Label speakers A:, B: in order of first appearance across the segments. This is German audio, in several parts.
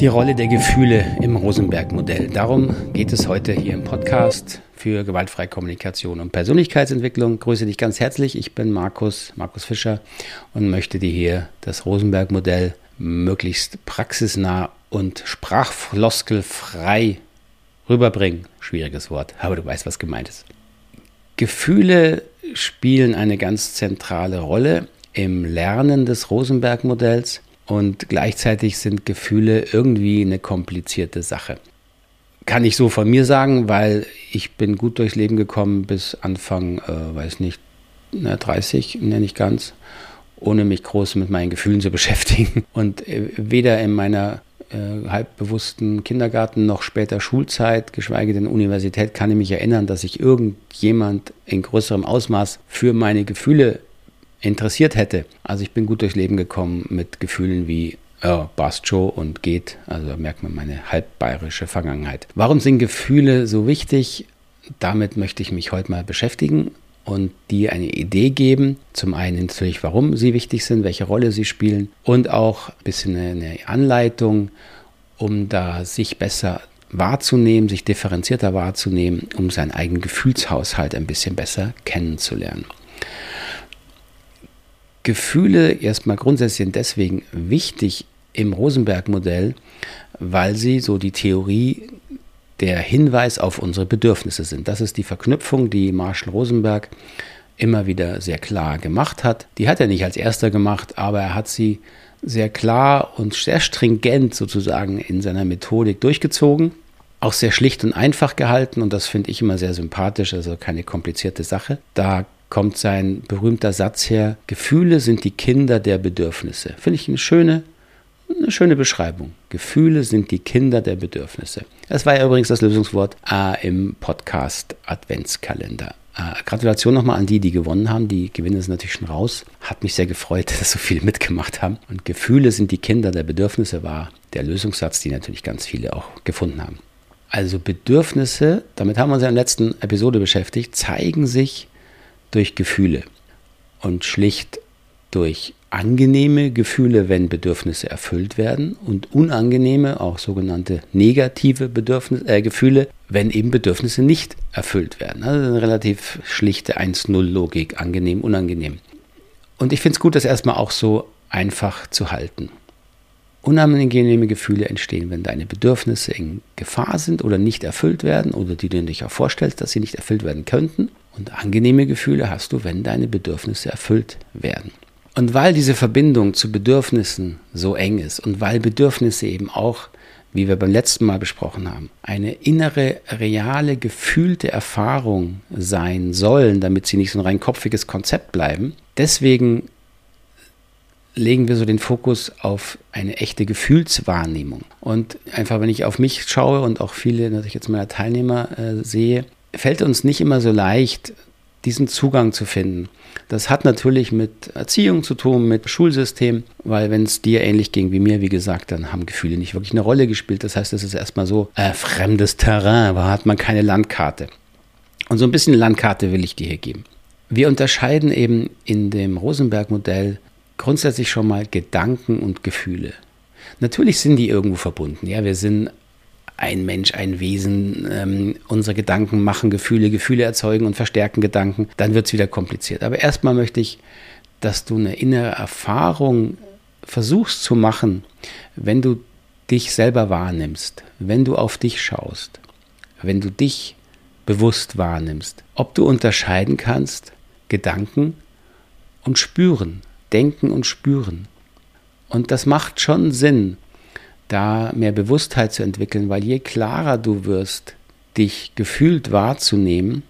A: Die Rolle der Gefühle im Rosenberg-Modell. Darum geht es heute hier im Podcast für gewaltfreie Kommunikation und Persönlichkeitsentwicklung. Ich grüße dich ganz herzlich. Ich bin Markus, Markus Fischer und möchte dir hier das Rosenberg-Modell möglichst praxisnah und sprachfloskelfrei rüberbringen. Schwieriges Wort, aber du weißt, was gemeint ist. Gefühle spielen eine ganz zentrale Rolle im Lernen des Rosenberg-Modells und gleichzeitig sind Gefühle irgendwie eine komplizierte Sache. Kann ich so von mir sagen, weil ich bin gut durchs Leben gekommen bis Anfang, äh, weiß nicht, na, 30, nenne ich ganz, ohne mich groß mit meinen Gefühlen zu beschäftigen. Und äh, weder in meiner äh, halbbewussten Kindergarten noch später Schulzeit, geschweige denn Universität, kann ich mich erinnern, dass sich irgendjemand in größerem Ausmaß für meine Gefühle interessiert hätte. Also ich bin gut durchs Leben gekommen mit Gefühlen wie ja, passt schon und geht. Also merkt man meine halbbayerische Vergangenheit. Warum sind Gefühle so wichtig? Damit möchte ich mich heute mal beschäftigen und dir eine Idee geben. Zum einen natürlich, warum sie wichtig sind, welche Rolle sie spielen und auch ein bisschen eine Anleitung, um da sich besser wahrzunehmen, sich differenzierter wahrzunehmen, um seinen eigenen Gefühlshaushalt ein bisschen besser kennenzulernen. Gefühle erstmal grundsätzlich sind deswegen wichtig im Rosenberg-Modell, weil sie so die Theorie der Hinweis auf unsere Bedürfnisse sind. Das ist die Verknüpfung, die Marshall Rosenberg immer wieder sehr klar gemacht hat. Die hat er nicht als erster gemacht, aber er hat sie sehr klar und sehr stringent sozusagen in seiner Methodik durchgezogen. Auch sehr schlicht und einfach gehalten und das finde ich immer sehr sympathisch, also keine komplizierte Sache. Da kommt sein berühmter Satz her, Gefühle sind die Kinder der Bedürfnisse. Finde ich eine schöne, eine schöne Beschreibung. Gefühle sind die Kinder der Bedürfnisse. Das war ja übrigens das Lösungswort äh, im Podcast Adventskalender. Äh, Gratulation nochmal an die, die gewonnen haben. Die Gewinne sind natürlich schon raus. Hat mich sehr gefreut, dass so viele mitgemacht haben. Und Gefühle sind die Kinder der Bedürfnisse war der Lösungssatz, die natürlich ganz viele auch gefunden haben. Also Bedürfnisse, damit haben wir uns ja in der letzten Episode beschäftigt, zeigen sich durch Gefühle und schlicht durch angenehme Gefühle, wenn Bedürfnisse erfüllt werden und unangenehme, auch sogenannte negative Bedürfnisse, äh, Gefühle, wenn eben Bedürfnisse nicht erfüllt werden. Also eine relativ schlichte 1-0-Logik, angenehm, unangenehm. Und ich finde es gut, das erstmal auch so einfach zu halten. Unangenehme Gefühle entstehen, wenn deine Bedürfnisse in Gefahr sind oder nicht erfüllt werden oder die du dich auch vorstellst, dass sie nicht erfüllt werden könnten. Und angenehme Gefühle hast du, wenn deine Bedürfnisse erfüllt werden. Und weil diese Verbindung zu Bedürfnissen so eng ist und weil Bedürfnisse eben auch, wie wir beim letzten Mal besprochen haben, eine innere, reale, gefühlte Erfahrung sein sollen, damit sie nicht so ein rein kopfiges Konzept bleiben, deswegen legen wir so den Fokus auf eine echte Gefühlswahrnehmung. Und einfach, wenn ich auf mich schaue und auch viele natürlich jetzt meiner Teilnehmer äh, sehe, fällt uns nicht immer so leicht, diesen Zugang zu finden. Das hat natürlich mit Erziehung zu tun, mit Schulsystem, weil wenn es dir ähnlich ging wie mir, wie gesagt, dann haben Gefühle nicht wirklich eine Rolle gespielt. Das heißt, es ist erstmal so äh, fremdes Terrain, da hat man keine Landkarte. Und so ein bisschen Landkarte will ich dir hier geben. Wir unterscheiden eben in dem Rosenberg-Modell grundsätzlich schon mal Gedanken und Gefühle. Natürlich sind die irgendwo verbunden. Ja, wir sind ein Mensch, ein Wesen, ähm, unsere Gedanken machen Gefühle, Gefühle erzeugen und verstärken Gedanken, dann wird es wieder kompliziert. Aber erstmal möchte ich, dass du eine innere Erfahrung versuchst zu machen, wenn du dich selber wahrnimmst, wenn du auf dich schaust, wenn du dich bewusst wahrnimmst, ob du unterscheiden kannst Gedanken und Spüren, Denken und Spüren. Und das macht schon Sinn, da mehr Bewusstheit zu entwickeln, weil je klarer du wirst, dich gefühlt wahrzunehmen,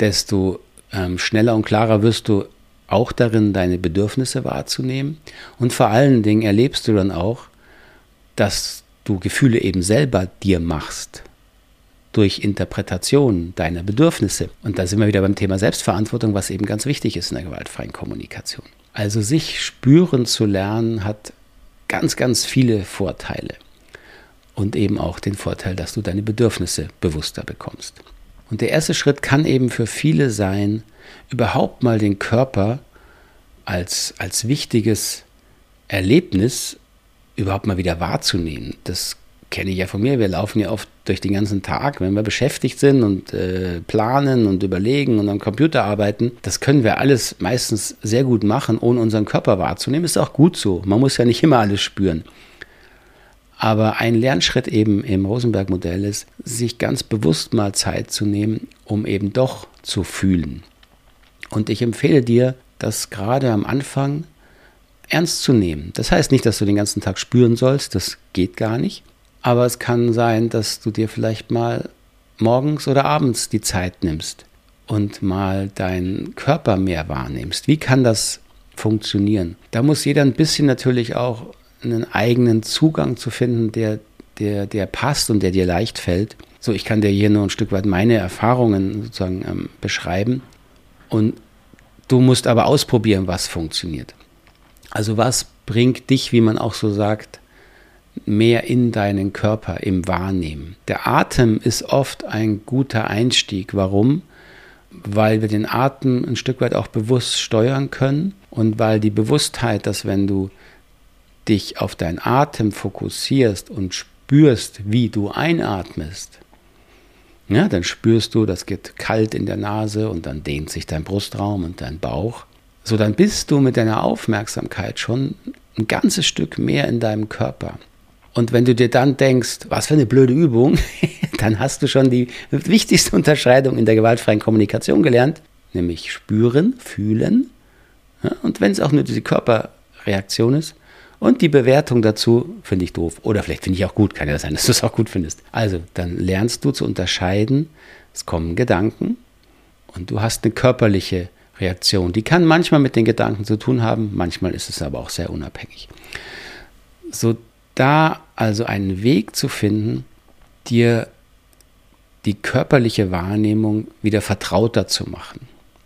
A: desto ähm, schneller und klarer wirst du auch darin, deine Bedürfnisse wahrzunehmen. Und vor allen Dingen erlebst du dann auch, dass du Gefühle eben selber dir machst durch Interpretation deiner Bedürfnisse. Und da sind wir wieder beim Thema Selbstverantwortung, was eben ganz wichtig ist in der gewaltfreien Kommunikation. Also sich spüren zu lernen hat ganz, ganz viele Vorteile. Und eben auch den Vorteil, dass du deine Bedürfnisse bewusster bekommst. Und der erste Schritt kann eben für viele sein, überhaupt mal den Körper als, als wichtiges Erlebnis überhaupt mal wieder wahrzunehmen. Das kenne ich ja von mir. Wir laufen ja oft durch den ganzen Tag, wenn wir beschäftigt sind und äh, planen und überlegen und am Computer arbeiten. Das können wir alles meistens sehr gut machen, ohne unseren Körper wahrzunehmen. Ist auch gut so. Man muss ja nicht immer alles spüren. Aber ein Lernschritt eben im Rosenberg-Modell ist, sich ganz bewusst mal Zeit zu nehmen, um eben doch zu fühlen. Und ich empfehle dir, das gerade am Anfang ernst zu nehmen. Das heißt nicht, dass du den ganzen Tag spüren sollst, das geht gar nicht. Aber es kann sein, dass du dir vielleicht mal morgens oder abends die Zeit nimmst und mal deinen Körper mehr wahrnimmst. Wie kann das funktionieren? Da muss jeder ein bisschen natürlich auch einen eigenen Zugang zu finden, der, der, der passt und der dir leicht fällt. So, ich kann dir hier nur ein Stück weit meine Erfahrungen sozusagen ähm, beschreiben. Und du musst aber ausprobieren, was funktioniert. Also was bringt dich, wie man auch so sagt, mehr in deinen Körper im Wahrnehmen. Der Atem ist oft ein guter Einstieg. Warum? Weil wir den Atem ein Stück weit auch bewusst steuern können und weil die Bewusstheit, dass wenn du dich auf deinen Atem fokussierst und spürst, wie du einatmest, ja, dann spürst du, das geht kalt in der Nase und dann dehnt sich dein Brustraum und dein Bauch. So, dann bist du mit deiner Aufmerksamkeit schon ein ganzes Stück mehr in deinem Körper. Und wenn du dir dann denkst, was für eine blöde Übung, dann hast du schon die wichtigste Unterscheidung in der gewaltfreien Kommunikation gelernt, nämlich spüren, fühlen. Ja, und wenn es auch nur diese Körperreaktion ist, und die Bewertung dazu finde ich doof. Oder vielleicht finde ich auch gut. Kann ja sein, dass du es auch gut findest. Also, dann lernst du zu unterscheiden. Es kommen Gedanken und du hast eine körperliche Reaktion. Die kann manchmal mit den Gedanken zu tun haben, manchmal ist es aber auch sehr unabhängig. So da also einen Weg zu finden, dir die körperliche Wahrnehmung wieder vertrauter zu machen.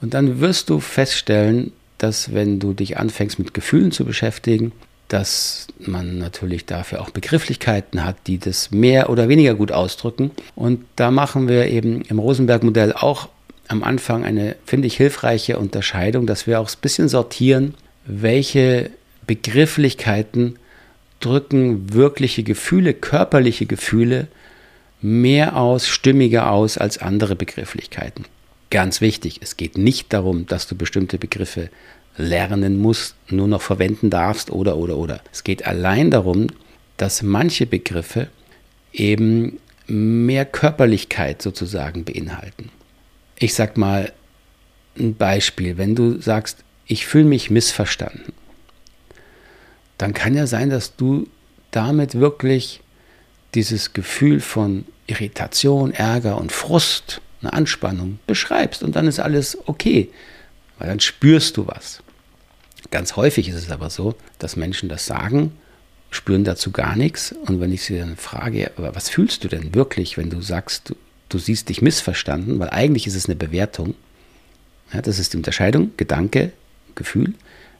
A: Und dann wirst du feststellen, dass wenn du dich anfängst mit Gefühlen zu beschäftigen, dass man natürlich dafür auch Begrifflichkeiten hat, die das mehr oder weniger gut ausdrücken. Und da machen wir eben im Rosenberg-Modell auch am Anfang eine, finde ich, hilfreiche Unterscheidung, dass wir auch ein bisschen sortieren, welche Begrifflichkeiten drücken wirkliche Gefühle, körperliche Gefühle mehr aus, stimmiger aus als andere Begrifflichkeiten. Ganz wichtig, es geht nicht darum, dass du bestimmte Begriffe lernen musst, nur noch verwenden darfst oder oder oder. Es geht allein darum, dass manche Begriffe eben mehr Körperlichkeit sozusagen beinhalten. Ich sag mal ein Beispiel, wenn du sagst, ich fühle mich missverstanden, dann kann ja sein, dass du damit wirklich dieses Gefühl von Irritation, Ärger und Frust, eine Anspannung beschreibst und dann ist alles okay, weil dann spürst du was. Ganz häufig ist es aber so, dass Menschen das sagen, spüren dazu gar nichts. Und wenn ich sie dann frage, was fühlst du denn wirklich, wenn du sagst, du, du siehst dich missverstanden, weil eigentlich ist es eine Bewertung. Ja, das ist die Unterscheidung, Gedanke, Gefühl.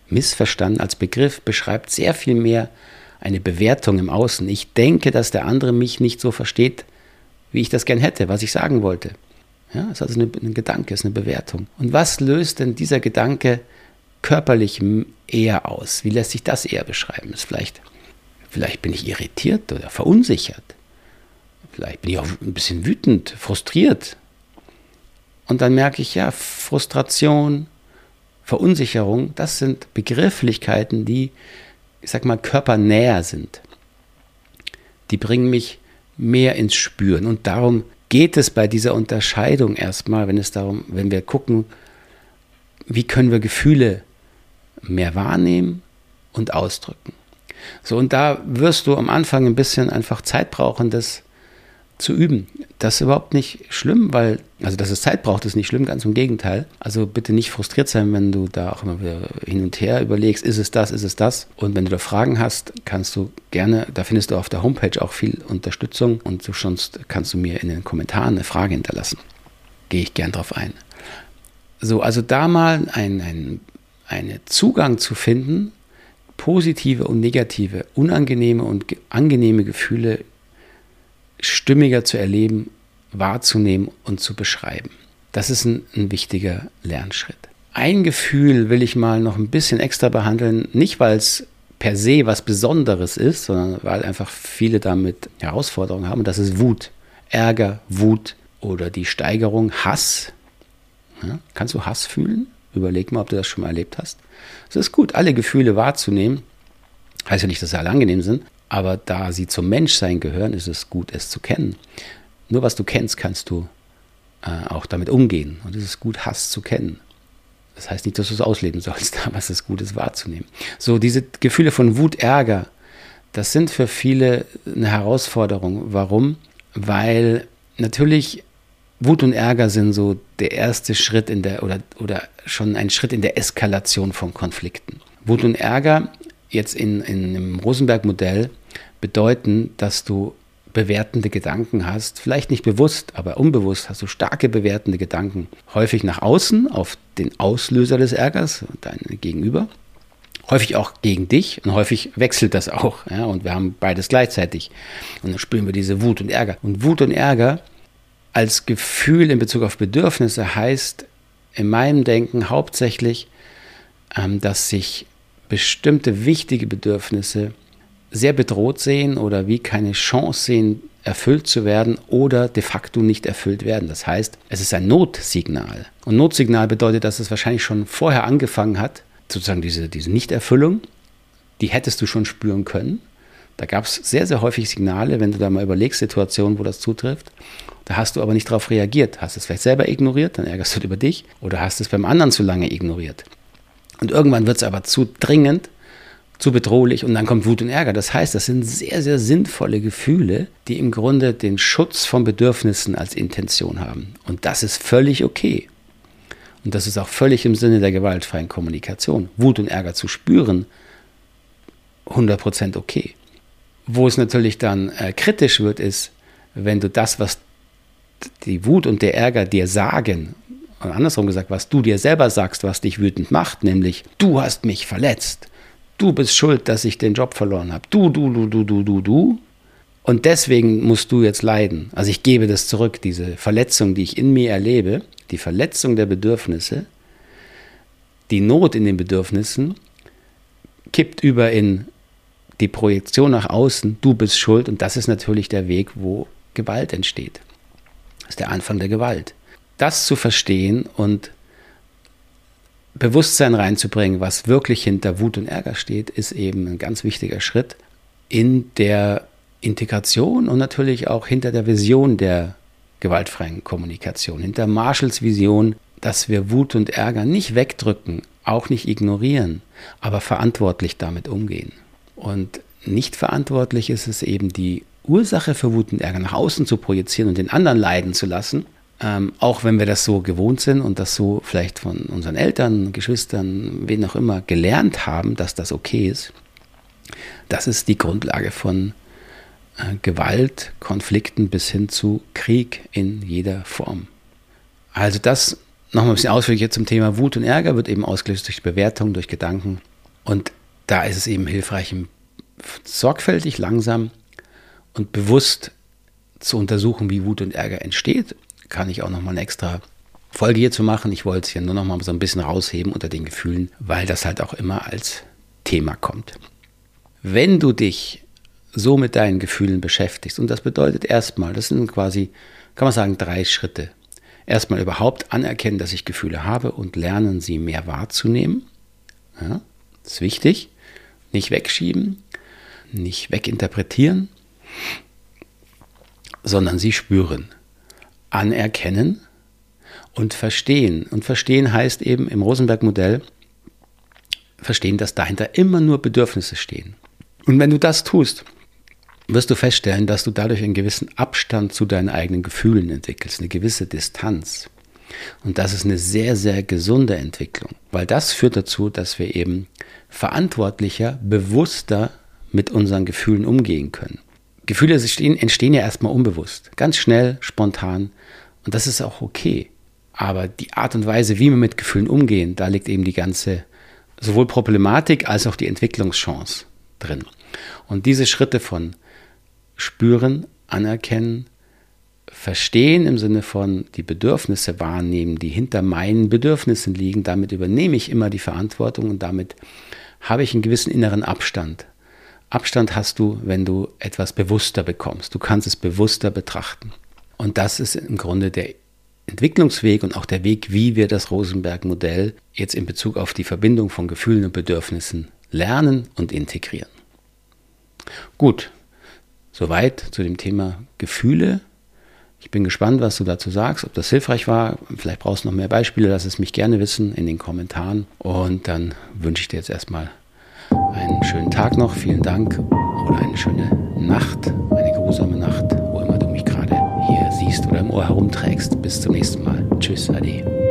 A: Missverstanden als Begriff beschreibt sehr viel mehr eine Bewertung im Außen. Ich denke, dass der andere mich nicht so versteht, wie ich das gern hätte, was ich sagen wollte. Ja, es ist also ein Gedanke, es ist eine Bewertung. Und was löst denn dieser Gedanke körperlich eher aus? Wie lässt sich das eher beschreiben? Ist vielleicht, vielleicht bin ich irritiert oder verunsichert. Vielleicht bin ich auch ein bisschen wütend, frustriert. Und dann merke ich, ja, Frustration, Verunsicherung, das sind Begrifflichkeiten, die, ich sag mal, körpernäher sind. Die bringen mich mehr ins Spüren. Und darum geht es bei dieser Unterscheidung erstmal, wenn es darum, wenn wir gucken, wie können wir Gefühle mehr wahrnehmen und ausdrücken. So, und da wirst du am Anfang ein bisschen einfach Zeit brauchen, das zu üben. Das ist überhaupt nicht schlimm, weil, also dass es Zeit braucht, ist nicht schlimm, ganz im Gegenteil. Also bitte nicht frustriert sein, wenn du da auch immer wieder hin und her überlegst, ist es das, ist es das. Und wenn du da Fragen hast, kannst du gerne, da findest du auf der Homepage auch viel Unterstützung und du sonst kannst du mir in den Kommentaren eine Frage hinterlassen. Gehe ich gern drauf ein. So, also da mal ein, ein einen Zugang zu finden, positive und negative, unangenehme und angenehme Gefühle stimmiger zu erleben, wahrzunehmen und zu beschreiben. Das ist ein, ein, wichtiger Lernschritt. Ein Gefühl will ich mal noch ein bisschen extra behandeln, nicht weil es per se was Besonderes ist, sondern weil einfach viele damit Herausforderungen haben. Und das ist Wut, Ärger, Wut oder die Steigerung, Hass. Ja, kannst du Hass fühlen? Überleg mal, ob du das schon mal erlebt hast. Es ist gut, alle Gefühle wahrzunehmen. Heißt ja nicht, dass sie alle angenehm sind, aber da sie zum Menschsein gehören, ist es gut, es zu kennen. Nur was du kennst, kannst du äh, auch damit umgehen. Und es ist gut, Hass zu kennen. Das heißt nicht, dass du es ausleben sollst, aber es ist gut, es wahrzunehmen. So, diese Gefühle von Wut, Ärger, das sind für viele eine Herausforderung. Warum? Weil natürlich Wut und Ärger sind so der erste Schritt in der oder, oder schon ein Schritt in der Eskalation von Konflikten. Wut und Ärger jetzt in, in im Rosenberg-Modell bedeuten, dass du bewertende Gedanken hast, vielleicht nicht bewusst, aber unbewusst hast du starke bewertende Gedanken, häufig nach außen auf den Auslöser des Ärgers, dein Gegenüber, häufig auch gegen dich und häufig wechselt das auch. Ja, und wir haben beides gleichzeitig. Und dann spüren wir diese Wut und Ärger. Und Wut und Ärger als Gefühl in Bezug auf Bedürfnisse heißt in meinem Denken hauptsächlich, ähm, dass sich bestimmte wichtige Bedürfnisse sehr bedroht sehen oder wie keine Chance sehen, erfüllt zu werden oder de facto nicht erfüllt werden. Das heißt, es ist ein Notsignal. Und Notsignal bedeutet, dass es wahrscheinlich schon vorher angefangen hat, sozusagen diese, diese Nichterfüllung, die hättest du schon spüren können. Da gab es sehr, sehr häufig Signale, wenn du da mal überlegst, Situationen, wo das zutrifft. Da hast du aber nicht darauf reagiert. Hast es vielleicht selber ignoriert, dann ärgerst du dich über dich. Oder hast es beim anderen zu lange ignoriert. Und irgendwann wird es aber zu dringend, zu bedrohlich und dann kommt Wut und Ärger. Das heißt, das sind sehr, sehr sinnvolle Gefühle, die im Grunde den Schutz von Bedürfnissen als Intention haben. Und das ist völlig okay. Und das ist auch völlig im Sinne der gewaltfreien Kommunikation. Wut und Ärger zu spüren, 100% okay. Wo es natürlich dann äh, kritisch wird, ist, wenn du das, was die Wut und der Ärger dir sagen, und andersrum gesagt, was du dir selber sagst, was dich wütend macht, nämlich du hast mich verletzt, du bist schuld, dass ich den Job verloren habe. Du, du, du, du, du, du, du. Und deswegen musst du jetzt leiden. Also ich gebe das zurück, diese Verletzung, die ich in mir erlebe, die Verletzung der Bedürfnisse, die Not in den Bedürfnissen, kippt über in die Projektion nach außen, du bist schuld. Und das ist natürlich der Weg, wo Gewalt entsteht. Das ist der Anfang der Gewalt. Das zu verstehen und Bewusstsein reinzubringen, was wirklich hinter Wut und Ärger steht, ist eben ein ganz wichtiger Schritt in der Integration und natürlich auch hinter der Vision der gewaltfreien Kommunikation, hinter Marshalls Vision, dass wir Wut und Ärger nicht wegdrücken, auch nicht ignorieren, aber verantwortlich damit umgehen. Und nicht verantwortlich ist es eben die Ursache für Wut und Ärger nach außen zu projizieren und den anderen leiden zu lassen, ähm, auch wenn wir das so gewohnt sind und das so vielleicht von unseren Eltern, Geschwistern, wen auch immer gelernt haben, dass das okay ist, das ist die Grundlage von äh, Gewalt, Konflikten bis hin zu Krieg in jeder Form. Also das nochmal ein bisschen ausführlicher zum Thema Wut und Ärger wird eben ausgelöst durch Bewertung, durch Gedanken. Und da ist es eben hilfreich, sorgfältig, langsam und bewusst zu untersuchen, wie Wut und Ärger entsteht kann ich auch nochmal eine extra Folge hierzu machen. Ich wollte es hier nur nochmal so ein bisschen rausheben unter den Gefühlen, weil das halt auch immer als Thema kommt. Wenn du dich so mit deinen Gefühlen beschäftigst, und das bedeutet erstmal, das sind quasi, kann man sagen, drei Schritte. Erstmal überhaupt anerkennen, dass ich Gefühle habe und lernen, sie mehr wahrzunehmen. Ja, das ist wichtig. Nicht wegschieben, nicht weginterpretieren, sondern sie spüren anerkennen und verstehen. Und verstehen heißt eben im Rosenberg-Modell, verstehen, dass dahinter immer nur Bedürfnisse stehen. Und wenn du das tust, wirst du feststellen, dass du dadurch einen gewissen Abstand zu deinen eigenen Gefühlen entwickelst, eine gewisse Distanz. Und das ist eine sehr, sehr gesunde Entwicklung, weil das führt dazu, dass wir eben verantwortlicher, bewusster mit unseren Gefühlen umgehen können. Gefühle entstehen, ja erstmal unbewusst, ganz schnell, spontan. Und das ist auch okay. Aber die Art und Weise, wie wir mit Gefühlen umgehen, da liegt eben die ganze, sowohl Problematik als auch die Entwicklungschance drin. Und diese Schritte von spüren, anerkennen, verstehen im Sinne von die Bedürfnisse wahrnehmen, die hinter meinen Bedürfnissen liegen, damit übernehme ich immer die Verantwortung und damit habe ich einen gewissen inneren Abstand. Abstand hast du, wenn du etwas bewusster bekommst. Du kannst es bewusster betrachten. Und das ist im Grunde der Entwicklungsweg und auch der Weg, wie wir das Rosenberg-Modell jetzt in Bezug auf die Verbindung von Gefühlen und Bedürfnissen lernen und integrieren. Gut, soweit zu dem Thema Gefühle. Ich bin gespannt, was du dazu sagst, ob das hilfreich war. Vielleicht brauchst du noch mehr Beispiele, lass es mich gerne wissen in den Kommentaren. Und dann wünsche ich dir jetzt erstmal einen schönen Tag noch. Vielen Dank oder eine schöne Nacht, eine geruhsame Nacht, wo immer du mich gerade hier siehst oder im Ohr herumträgst. Bis zum nächsten Mal. Tschüss, Ade.